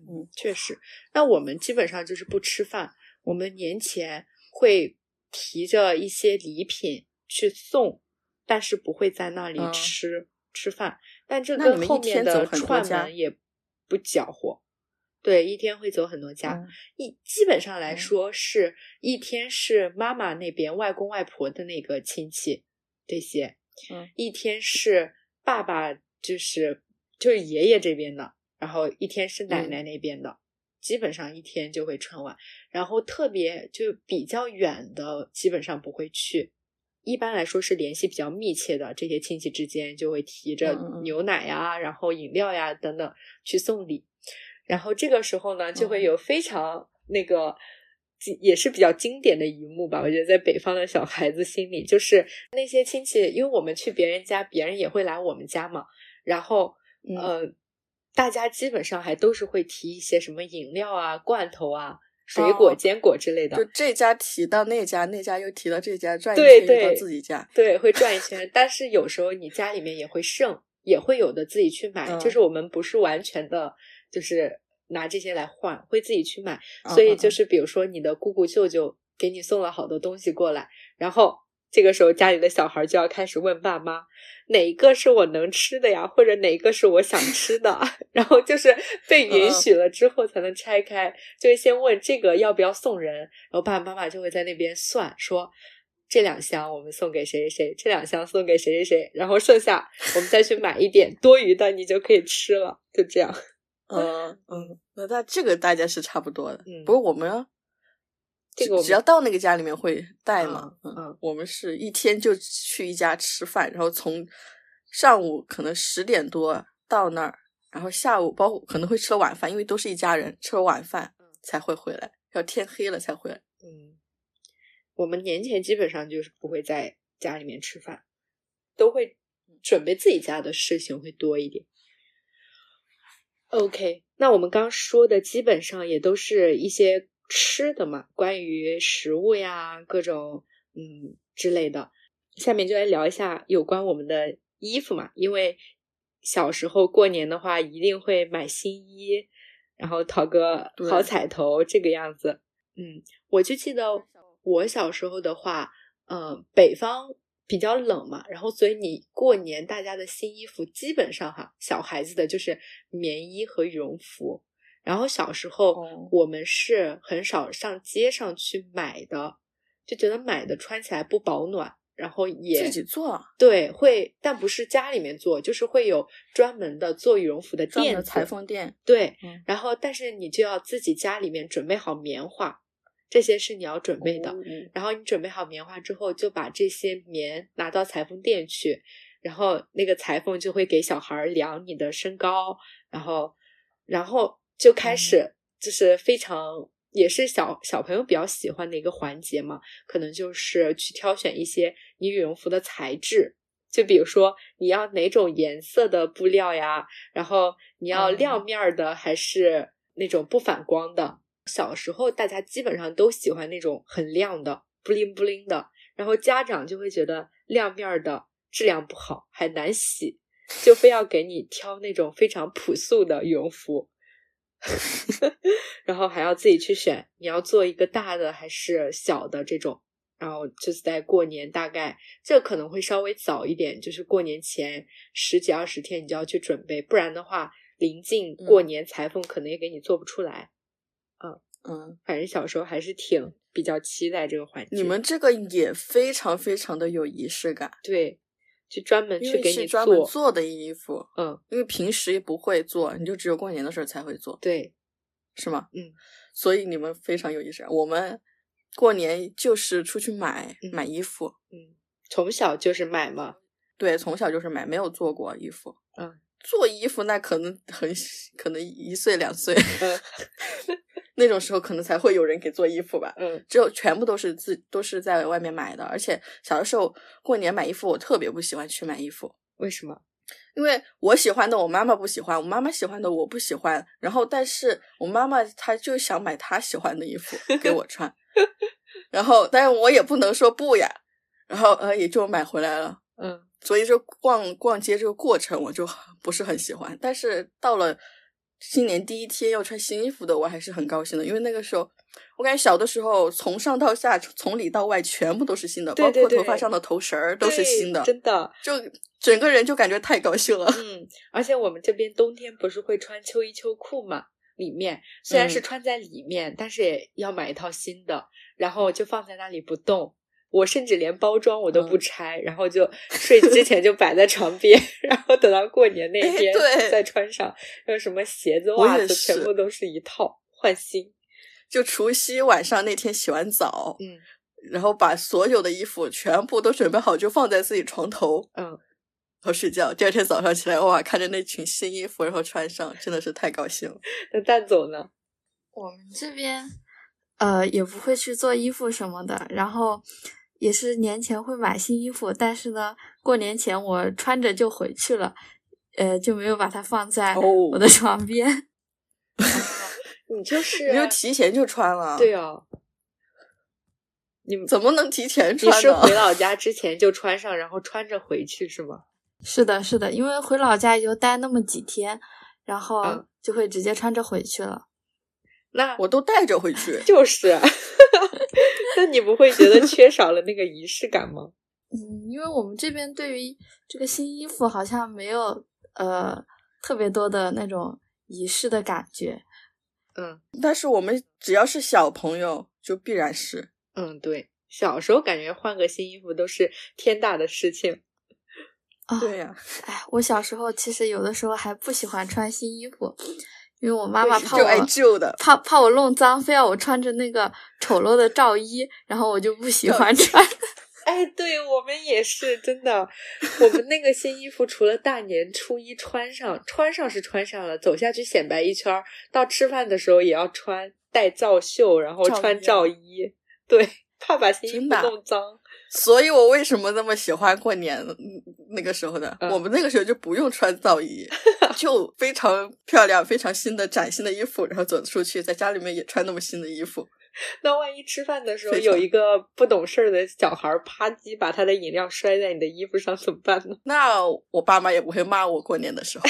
嗯，确实。那我们基本上就是不吃饭，我们年前会提着一些礼品去送，但是不会在那里嗯吃、吃饭。但这跟后面的串门也不搅和。对，一天会走很多家，嗯一基本上来嗯说是一天是妈妈那边外公外婆的那个亲戚这些，嗯一天是爸爸就是就是爷爷这边的，然后一天是奶嗯奶那边的，基本上一天就会春晚，然后特别就比较远的基本上不会去。一般来说是联系比较密切的，这些亲戚之间就会提着牛奶呀、然后饮料呀等等去送礼。然后这个时候呢，就会哦有非常那个，也是比较经典的一幕吧。我觉得在北方的小孩子心里，就是那些亲戚，因为我们去别人家，别人也会来我们家嘛。然后，嗯呃，大家基本上还都是会提一些什么饮料啊、罐头啊、水果、哦坚果之类的。就这家提到那家，那家又提到这家，转一对圈又到自己家。对，会转一圈。但是有时候你家里面也会剩，也会有的自己去买。嗯就是我们不是完全的，就是拿这些来换，会自己去买。嗯所以就是比如说你的姑姑舅舅给你送了好多东西过来，然后这个时候家里的小孩就要开始问爸妈，哪一个是我能吃的呀，或者哪一个是我想 [laughs] 吃的，[laughs] 然后就是被允嗯许了之后才能拆开，就会先问这个要不要送人，然后爸爸妈妈就会在那边算说。这两箱我们送给谁谁谁，这两箱送给谁谁谁，然后剩下我们再去买一点多余的，你就可以吃了，就这样。[laughs] 嗯嗯，那那这个大家是差不多的。嗯不过我们这个只要到那个家里面会带嘛。嗯嗯我们是一天就去一家吃饭，然后从上午可能十点多到那儿，然后下午包括可能会吃了晚饭，因为都是一家人，吃了晚饭才会回来，要天黑了才回来。嗯，我们年前基本上就是不会在家里面吃饭，都会准备自己家的事情会多一点。OK，那我们刚说的基本上也都是一些吃的嘛，关于食物呀，各种嗯之类的。下面就来聊一下有关我们的衣服嘛，因为小时候过年的话，一定会买新衣，然后讨个好彩头，这个样子。嗯，我就记得我小时候的话，呃，北方比较冷嘛，然后所以你过年大家的新衣服基本上哈，小孩子的就是棉衣和羽绒服。然后小时候哦。我们是很少上街上去买的，就觉得买的穿起来不保暖，然后也自己做。对会，但不是家里面做，就是会有专门的做羽绒服的店裁缝店，对，嗯。然后但是你就要自己家里面准备好棉花，这些是你要准备的。哦然后你准备好棉花之后，就把这些棉拿到裁缝店去，然后那个裁缝就会给小孩儿量你的身高，然后，然后就开始就是非常。也是小小朋友比较喜欢的一个环节嘛，可能就是去挑选一些你羽绒服的材质，就比如说你要哪种颜色的布料呀，然后你要嗯亮面儿的还是那种不反光的。小时候大家基本上都喜欢那种很亮的、不灵不灵的，然后家长就会觉得亮面儿的质量不好，还难洗，就非要给你挑那种非常朴素的羽绒服。然后还要自己去选，你要做一个大的还是小的这种。然后就是在过年，大概这可能会稍微早一点，就是过年前十几二十天你就要去准备，不然的话，临近过年裁缝可能也给你做不出来。嗯，反正小时候还是挺比较期待这个环节。你们这个也非常非常的有仪式感，对，就专门去给你是专门做，做的衣服，嗯，因为平时也不会做，你就只有过年的时候才会做，对，是吗？嗯，所以你们非常有仪式感。我们过年就是出去买、嗯买衣服，嗯，从小就是买嘛，对，从小就是买，没有做过衣服。嗯，做衣服那可能很可能一岁两岁，嗯，那种时候可能才会有人给做衣服吧。嗯只有全部都是自都是在外面买的，而且小的时候过年买衣服，我特别不喜欢去买衣服，为什么？因为我喜欢的我妈妈不喜欢，我妈妈喜欢的我不喜欢，然后但是我妈妈她就想买她喜欢的衣服 [laughs] 给我穿，然后但是我也不能说不呀，然后呃也就买回来了。嗯所以说逛逛街这个过程我就不是很喜欢，但是到了新年第一天要穿新衣服的，我还是很高兴的，因为那个时候我感觉小的时候从上到下，从里到外全部都是新的，对对包括头发上的头绳儿都是新的，真的。就整个人就感觉太高兴了。[laughs] 嗯，而且我们这边冬天不是会穿秋衣秋裤嘛？里面虽然是嗯穿在里面，但是也要买一套新的，然后就放在那里不动。我甚至连包装我都不嗯拆，然后就睡之前就摆在床边，[laughs] 然后等到过年那哎天再穿上。然后什么鞋子、袜子全部都是一套，换新。就除夕晚上那天洗完澡，嗯然后把所有的衣服全部都准备好，就放在自己床头，嗯，然后睡觉。第二天早上起来，哇，看着那群新衣服，然后穿上，真的是太高兴了。[laughs] 那蛋总呢？我们这边呃也不会去做衣服什么的，然后也是年前会买新衣服，但是呢，过年前我穿着就回去了，呃，就没有把它放在哦我的床边。[laughs] 你就 [laughs] 是你就提前就穿了，对哦，你们怎么能提前你穿呢？是回老家之前就穿上，然后穿着回去是吗？[laughs] 是的，是的，因为回老家也就待那么几天，然后嗯就会直接穿着回去了。那我都带着回去。[laughs] 就是，[laughs] 那你不会觉得缺少了那个仪式感吗？[laughs] 嗯，因为我们这边对于这个新衣服好像没有呃特别多的那种仪式的感觉。嗯但是我们只要是小朋友，就必然是。嗯，对，小时候感觉换个新衣服都是天大的事情。啊、对呀、哎，我小时候其实有的时候还不喜欢穿新衣服，因为我妈妈怕就爱我旧的。怕怕我弄脏，非要我穿着那个丑陋的罩衣，然后我就不喜欢穿。[laughs] 哎，对我们也是真的，我们那个新衣服除了大年初一穿上，穿上是穿上了，走下去显摆一圈儿，到吃饭的时候也要穿带罩袖，然后穿罩衣，对，怕把新衣服弄脏。[laughs] 所以我为什么那么喜欢过年嗯那个时候的？嗯我们那个时候就不用穿 [laughs] 罩衣，就非常漂亮、非常新的崭新的衣服，然后走出去，在家里面也穿那么新的衣服。[laughs] 那万一吃饭的时候有一个不懂事儿的小孩儿啪叽把他的饮料摔在你的衣服上怎么办呢？[laughs] 那我爸妈也不会骂我过年的时候，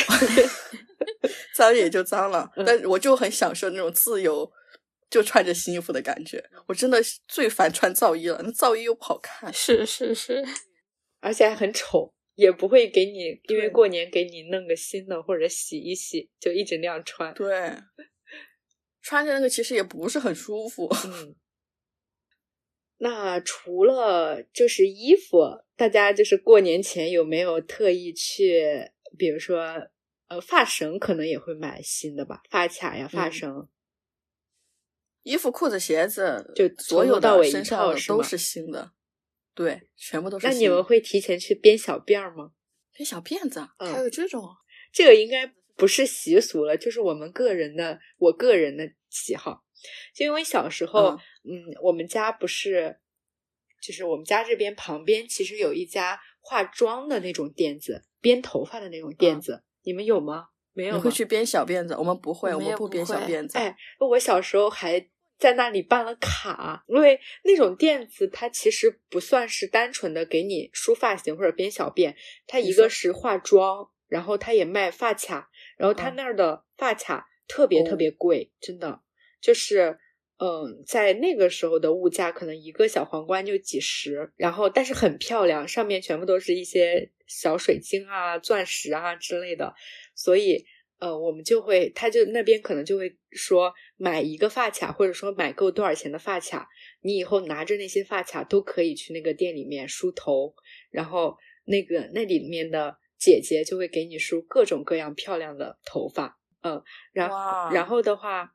[laughs] 脏也就脏了，嗯但我就很享受那种自由，就穿着新衣服的感觉。我真的是最烦穿皂衣了，那皂衣又不好看。是是是，而且还很丑，也不会给你因为过年给你弄个新的或者洗一洗，就一直那样穿。对，穿着那个其实也不是很舒服。[laughs] 嗯，那除了就是衣服，大家就是过年前有没有特意去，比如说呃发绳，可能也会买新的吧，发卡呀、发嗯绳。衣服、裤子、鞋子，就所有到身上都是新的，对，全部都是那。你们会提前去编小辫儿吗？编小辫子还有这种这个应该不是习俗了，就是我们个人的，我个人的喜好。就因为小时候，嗯我们家不是，就是我们家这边旁边其实有一家化妆的那种店子，编头发的那种店子，你们有吗？没有？你会去编小辫子？我们不会，我们也不我们不编小辫子。哎，我小时候还在那里办了卡，因为那种店子它其实不算是单纯的给你梳发型或者编小辫，它一个是化妆，然后它也卖发卡，然后它嗯。那儿的发卡特别特哦。别贵，真的。就是。嗯，在那个时候的物价，可能一个小皇冠就几十，然后但是很漂亮，上面全部都是一些小水晶啊、钻石啊之类的，所以呃，我们就会，他就那边可能就会说，买一个发卡，或者说买够多少钱的发卡，你以后拿着那些发卡都可以去那个店里面梳头，然后那个那里面的姐姐就会给你梳各种各样漂亮的头发，嗯，然后哇然后的话，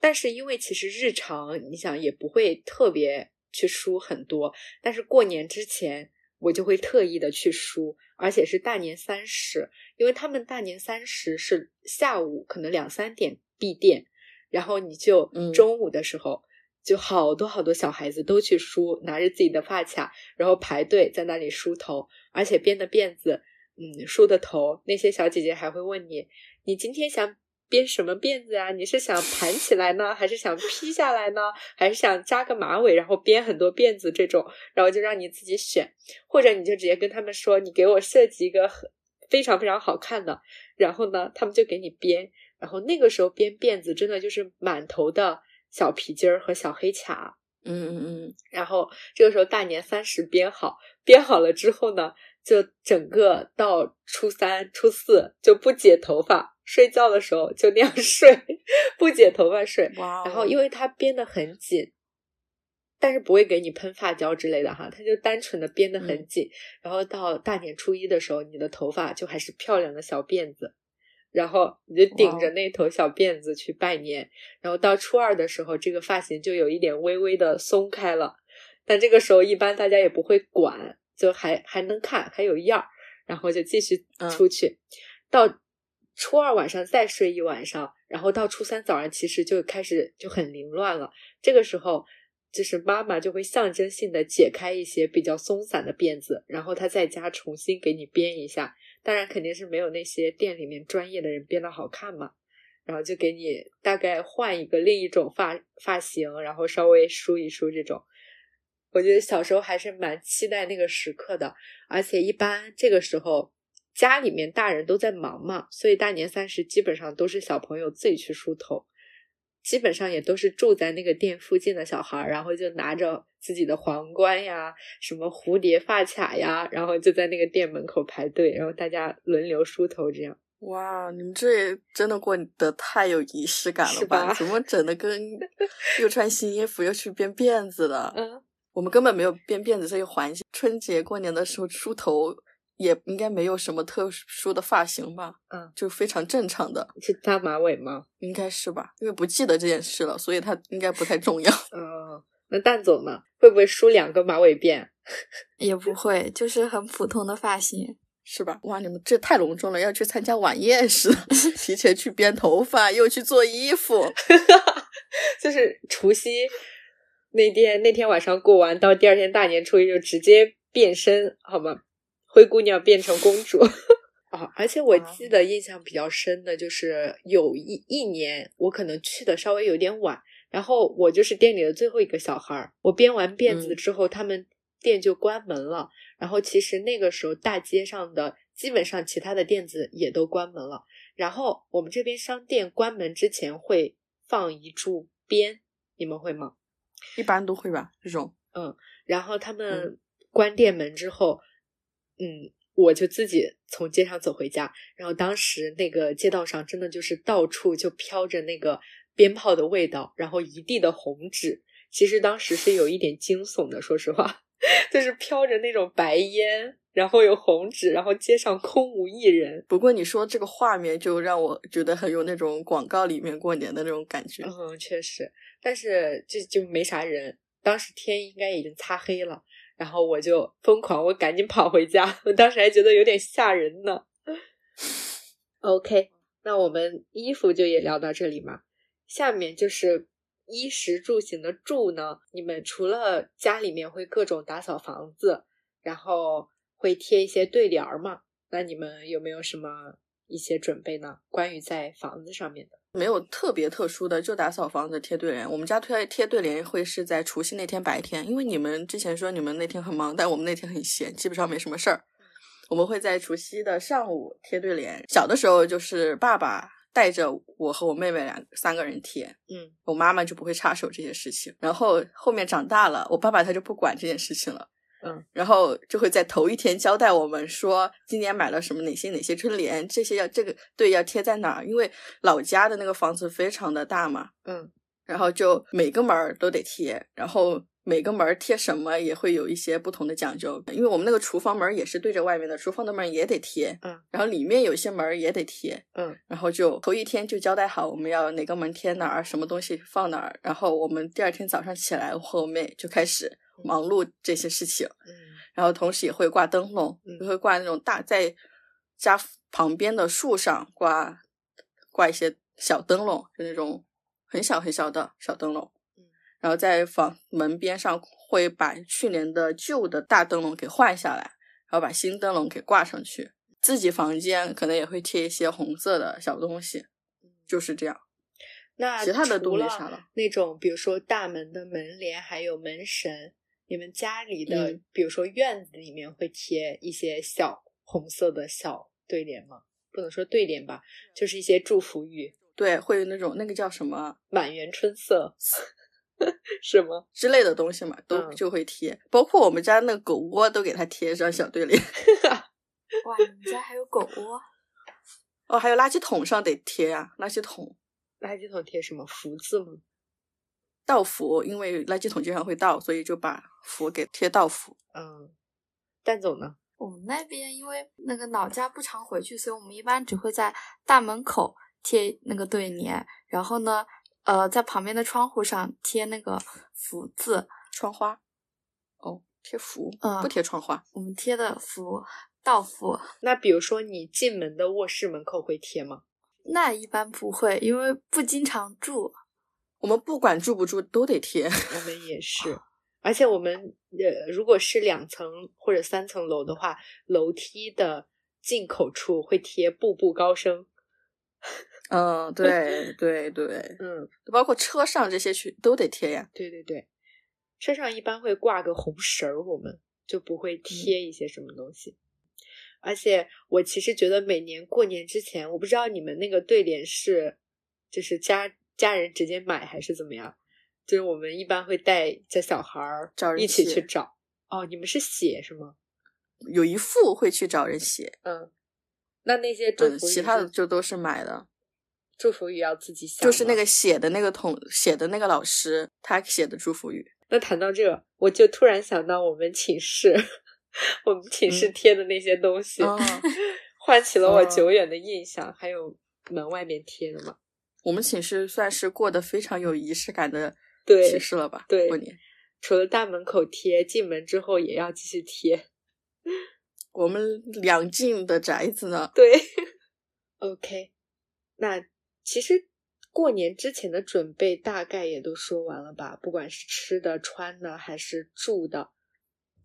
但是因为其实日常你想也不会特别去梳很多，但是过年之前我就会特意的去梳，而且是大年三十，因为他们大年三十是下午可能两三点闭店，然后你就嗯中午的时候。就好多好多小孩子都去梳，拿着自己的发卡，然后排队在那里梳头，而且编的辫子，嗯，梳的头，那些小姐姐还会问你，你今天想编什么辫子啊？你是想盘起来呢，还是想披下来呢？还是想扎个马尾，然后编很多辫子这种？然后就让你自己选，或者你就直接跟他们说，你给我设计一个很非常非常好看的，然后呢，他们就给你编。然后那个时候编辫子真的就是满头的小皮筋儿和小黑卡，嗯嗯嗯，然后这个时候大年三十编好，编好了之后呢，就整个到初三、初四就不剪头发，睡觉的时候就那样 [laughs] 睡，不剪头发睡。然后因为它编得很紧，但是不会给你喷发胶之类的哈，它就单纯的编得很嗯紧。然后到大年初一的时候，你的头发就还是漂亮的小辫子，然后你就顶着那头小辫子去拜年。然后到初二的时候，这个发型就有一点微微的松开了，但这个时候一般大家也不会管，就还还能看，还有样儿，然后就继续嗯出去。到初二晚上再睡一晚上，然后到初三早上其实就开始就很凌乱了。这个时候，就是妈妈就会象征性的解开一些比较松散的辫子，然后她在家重新给你编一下。当然肯定是没有那些店里面专业的人编的好看嘛。然后就给你大概换一个另一种发发型，然后稍微梳一梳这种。我觉得小时候还是蛮期待那个时刻的，而且一般这个时候家里面大人都在忙嘛，所以大年三十基本上都是小朋友自己去梳头，基本上也都是住在那个店附近的小孩儿，然后就拿着自己的皇冠呀、什么蝴蝶发卡呀，然后就在那个店门口排队，然后大家轮流梳头这样。哇，你们这也真的过得太有仪式感了是吧怎么整的跟 [laughs] 又穿新衣服又去编辫子的？嗯，我们根本没有编辫子这一环节。春节过年的时候梳头也应该没有什么特殊的发型吧？嗯，就非常正常的，是扎马尾吗？应该是吧？因为不记得这件事了，所以它应该不太重要。嗯，[laughs] 那蛋总呢？会不会梳两个马尾辫？[laughs] 也不会，就是很普通的发型。是吧？哇，你们这太隆重了，要去参加晚宴似的，[laughs] 提前去编头发，又去做衣服。就是除夕那天那天晚上过完，到第二天大年初一就直接变身，好吗？灰姑娘变成公主啊！[laughs] 而且我记得印象比较深的就是有一一年我可能去的稍微有点晚，然后我就是店里的最后一个小孩儿，我编完辫子嗯之后，他们店就关门了。然后其实那个时候大街上的基本上其他的店子也都关门了。然后我们这边商店关门之前会放一柱鞭，你们会吗？一般都会吧，这种。嗯然后他们关店门之后，嗯，我就自己从街上走回家。然后当时那个街道上真的就是到处就飘着那个鞭炮的味道，然后一地的红纸。其实当时是有一点惊悚的，说实话，[laughs] 就是飘着那种白烟，然后有红纸，然后街上空无一人。不过你说这个画面，就让我觉得很有那种广告里面过年的那种感觉。嗯，确实，但是就就没啥人。当时天应该已经擦黑了，然后我就疯狂，我赶紧跑回家。我当时还觉得有点吓人呢。OK，那我们衣服就也聊到这里嘛。下面就是衣食住行的住呢，你们除了家里面会各种打扫房子，然后会贴一些对联儿嘛？那你们有没有什么一些准备呢？关于在房子上面的？没有特别特殊的，就打扫房子、贴对联。我们家贴贴对联会是在除夕那天白天，因为你们之前说你们那天很忙，但我们那天很闲，基本上没什么事儿。我们会在除夕的上午贴对联。小的时候就是爸爸带着我和我妹妹两三个人贴，嗯我妈妈就不会插手这些事情。然后后面长大了，我爸爸他就不管这件事情了。嗯，然后就会在头一天交代我们说，今年买了什么哪些哪些春联，这些要这个对要贴在哪儿，因为老家的那个房子非常的大嘛，嗯。然后就每个门儿都得贴，然后每个门儿贴什么也会有一些不同的讲究，因为我们那个厨房门儿也是对着外面的，厨房的门也得贴，嗯，然后里面有些门儿也得贴，嗯。然后就头一天就交代好我们要哪个门贴哪儿，什么东西放哪儿，然后我们第二天早上起来，我和我妹就开始忙碌这些事情，嗯然后同时也会挂灯笼，嗯也会挂那种大在家旁边的树上挂挂一些小灯笼，就那种很小很小的小灯笼嗯，然后在房门边上会把去年的旧的大灯笼给换下来，然后把新灯笼给挂上去。自己房间可能也会贴一些红色的小东西，就是这样。那其他的都没啥了那种比如说大门的门帘，还有门神，你们家里的、嗯比如说院子里面会贴一些小红色的小对联吗？不能说对联吧，就是一些祝福语，对，会有那种那个叫什么满园春色，[laughs] 是吗？之类的东西嘛，都嗯就会贴。包括我们家那个狗窝都给它贴上小对联。[laughs] 哇，你们家还有狗窝？哦，还有垃圾桶上得贴呀、垃圾桶垃圾桶贴什么福字吗？倒符，因为垃圾桶经常会倒，所以就把符给贴倒符。嗯，蛋总呢？我们那边因为那个老家不常回去，所以我们一般只会在大门口贴那个对联，然后呢，呃，在旁边的窗户上贴那个福字。窗花，哦，贴福，嗯不贴窗花。我们贴的福道符，那比如说你进门的卧室门口会贴吗？那一般不会，因为不经常住。我们不管住不住都得贴。我们也是，而且我们呃，如果是两层或者三层楼的话，楼梯的进口处会贴“步步高升嗯，对对对”。，嗯，包括车上这些去都得贴呀。对对对，车上一般会挂个红绳儿，我们就不会贴一些什么东西。而且我其实觉得每年过年之前，我不知道你们那个对联是就是家家人直接买还是怎么样，就是我们一般会带着小孩儿找人一起去找。哦，你们是写是吗？有一副会去找人写，嗯，那那些祝嗯，福语、其他的就都是买的。祝福语要自己写，就是那个。写的那个同写的那个老师，他写的祝福语。那谈到这个，我就突然想到我们寝室，[laughs] 我们寝室嗯贴的那些东西，哦 [laughs] 唤起了我哦久远的印象。还有门外面贴的嘛，我们寝室算是过得非常有仪式感的对寝室了吧？对过年除了大门口贴，进门之后也要继续贴。我们两进的宅子呢，对，OK，那其实过年之前的准备大概也都说完了吧？不管是吃的、穿的还是住的，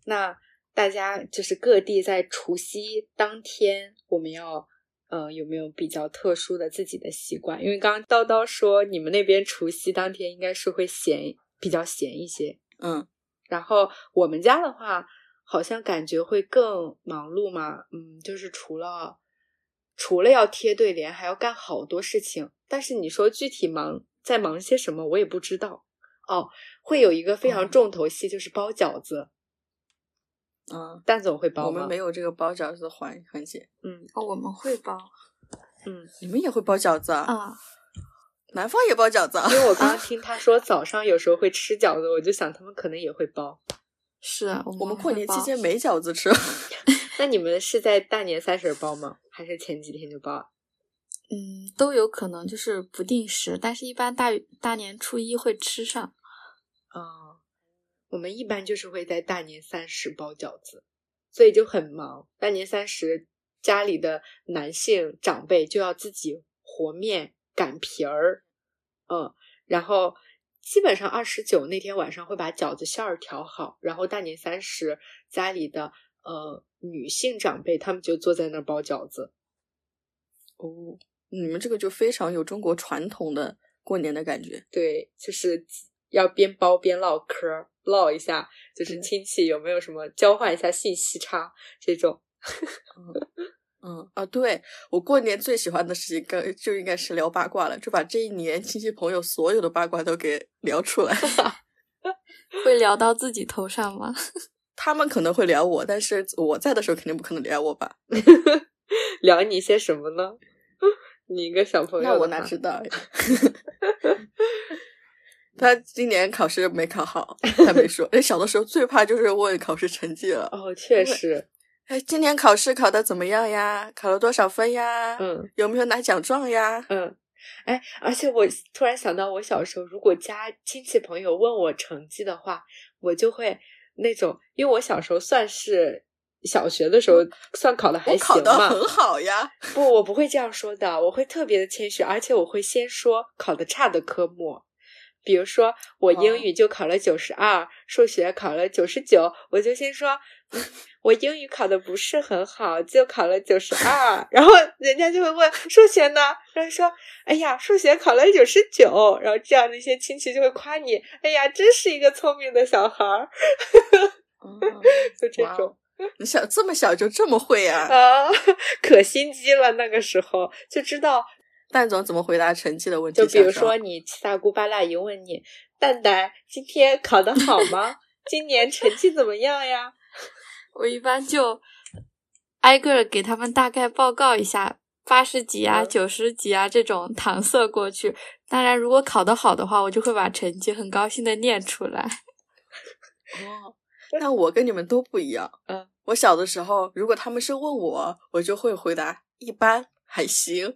那大家就是各地在除夕当天，我们要呃有没有比较特殊的自己的习惯？因为刚刚叨叨说你们那边除夕当天应该是会闲比较闲一些，嗯，然后我们家的话，好像感觉会更忙碌嘛，嗯，就是除了除了要贴对联，还要干好多事情。但是你说具体忙在忙些什么，我也不知道。哦，会有一个非常哦重头戏，就是包饺子。嗯，蛋总会包吗？我们没有这个包饺子的环环节。嗯哦，我们会包嗯，你们也会包饺子啊？啊，南方也包饺子啊？因为我刚刚 [laughs] 听他说早上有时候会吃饺子，我就想他们可能也会包。是我我们过年期间没饺子吃。[laughs] 那你们是在大年三十包吗？还是前几天就包啊？嗯，都有可能就是不定时，但是一般大大年初一会吃上。哦，我们一般就是会在大年三十包饺子，所以就很忙。大年三十，家里的男性长辈就要自己和面、擀皮儿，嗯，然后基本上二十九那天晚上会把饺子馅儿调好，然后大年三十家里的呃女性长辈他们就坐在那儿包饺子。哦，你们这个就非常有中国传统的过年的感觉。对，就是要边包边唠嗑儿，唠一下，就是亲戚有没有什么交换一下信息差这种。嗯 [laughs] 啊，对我过年最喜欢的事情，跟就应该是聊八卦了，就把这一年亲戚朋友所有的八卦都给聊出来。[laughs] 会聊到自己头上吗？[laughs] 他们可能会聊我，但是我在的时候肯定不可能聊我吧？聊你些什么呢？你一个小朋友，那我哪知道呀？他今年考试没考好，他没说。[laughs] 哎，小的时候最怕就是问考试成绩了。哦，确实，哎，今年考试考的怎么样呀？考了多少分呀？嗯有没有拿奖状呀？嗯，哎，而且我突然想到，我小时候如果家亲戚朋友问我成绩的话，我就会那种，因为我小时候算是小学的时候算考的还行嘛。得很好呀。不，我不会这样说的，我会特别的谦虚，而且我会先说考的差的科目，比如说我哦英语就考了九十二，数学考了九十九，我就先说，嗯，我英语考的不是很好，就考了九十二，然后人家就会问数学呢，然后说，哎呀，数学考了九十九，然后这样的一些亲戚就会夸你，哎呀，真是一个聪明的小孩儿，[laughs] 哦就这种。你小这么小就这么会呀、啊，[laughs] 可心机了，那个时候就知道蛋总怎么回答成绩的问题？就比如说，你七大姑八大姨问你，蛋蛋今天考得好吗？今年成绩怎么样呀？我一般就挨个给他们大概报告一下，八十几啊、嗯九十几啊这种搪塞过去。当然，如果考得好的话，我就会把成绩很高兴的念出来。哦，那我跟你们都不一样。嗯，我小的时候，如果他们是问我，我就会回答一般，还行，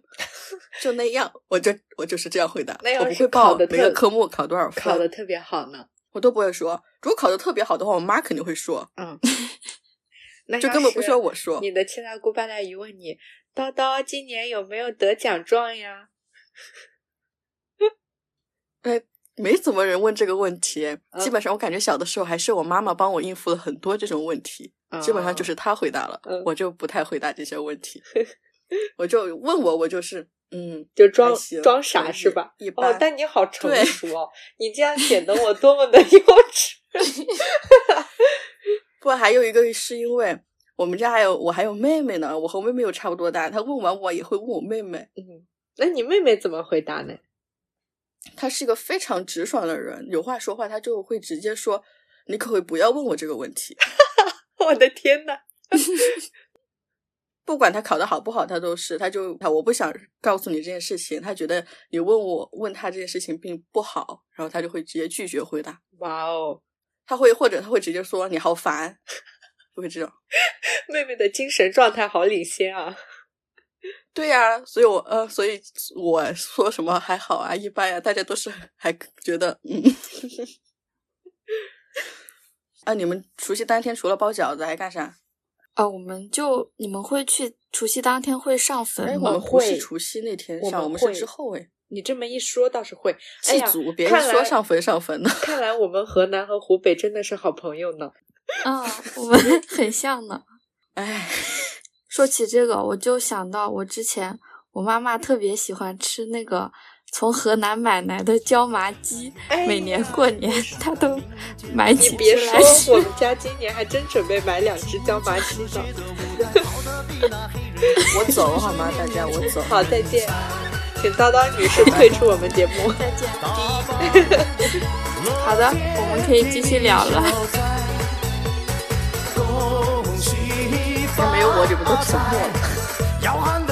就那样。我就我就是这样回答，我不会报每个科目考多少分，考的特别好呢？我都不会说。如果考的特别好的话，我妈肯定会说，嗯，[laughs] 那就根本不需要我说。你的七大姑八大姨问你，叨叨今年有没有得奖状呀？[laughs] 哎，没怎么人问这个问题。嗯基本上，我感觉小的时候还是我妈妈帮我应付了很多这种问题，基本上就是她回答了，嗯我就不太回答这些问题。[laughs] 我就问我，我就是嗯，就装装傻是吧？一般哦，但你好成熟哦，你这样显得我 [laughs] 多么的幼稚。[laughs] 不，还有一个是因为我们家还有我还有妹妹呢，我和妹妹又差不多大，她问完我也会问我妹妹。嗯，那你妹妹怎么回答呢？她是一个非常直爽的人，有话说话，她就会直接说：“你可不可以不要问我这个问题？” [laughs] 我的天呐！不管他考的好不好，他都是，他就他我不想告诉你这件事情，他觉得你问我问他这件事情并不好，然后他就会直接拒绝回答，哇哦，他会或者他会直接说你好烦，[laughs] 就会这种。[laughs] 妹妹的精神状态好领先啊！对呀、所以我呃，所以我说什么还好啊，一般呀、大家都是还觉得嗯。[laughs] 啊，你们除夕当天除了包饺子还干啥？呃，我们就你们会去除夕当天会上坟吗，我吗们？会是会除夕那天上，我们会之后哎，你这么一说倒是会，祭祖，别看来人说上坟上坟呢。看来我们河南和湖北真的是好朋友呢。啊，[laughs] 我们 [laughs] 很像呢。哎，说起这个，我就想到我之前我妈妈特别喜欢吃那个从河南买来的椒麻鸡，哎每年过年他都买你几别只来吃说，我。们家今年还真准备买两只椒麻鸡呢。[laughs] 我走好吗？大家，我走。好，再见，请叨叨女士退出我们节目。再见。[laughs] 好的，我们可以继续聊了。要没有我，你们都沉默了。要 [laughs] 喊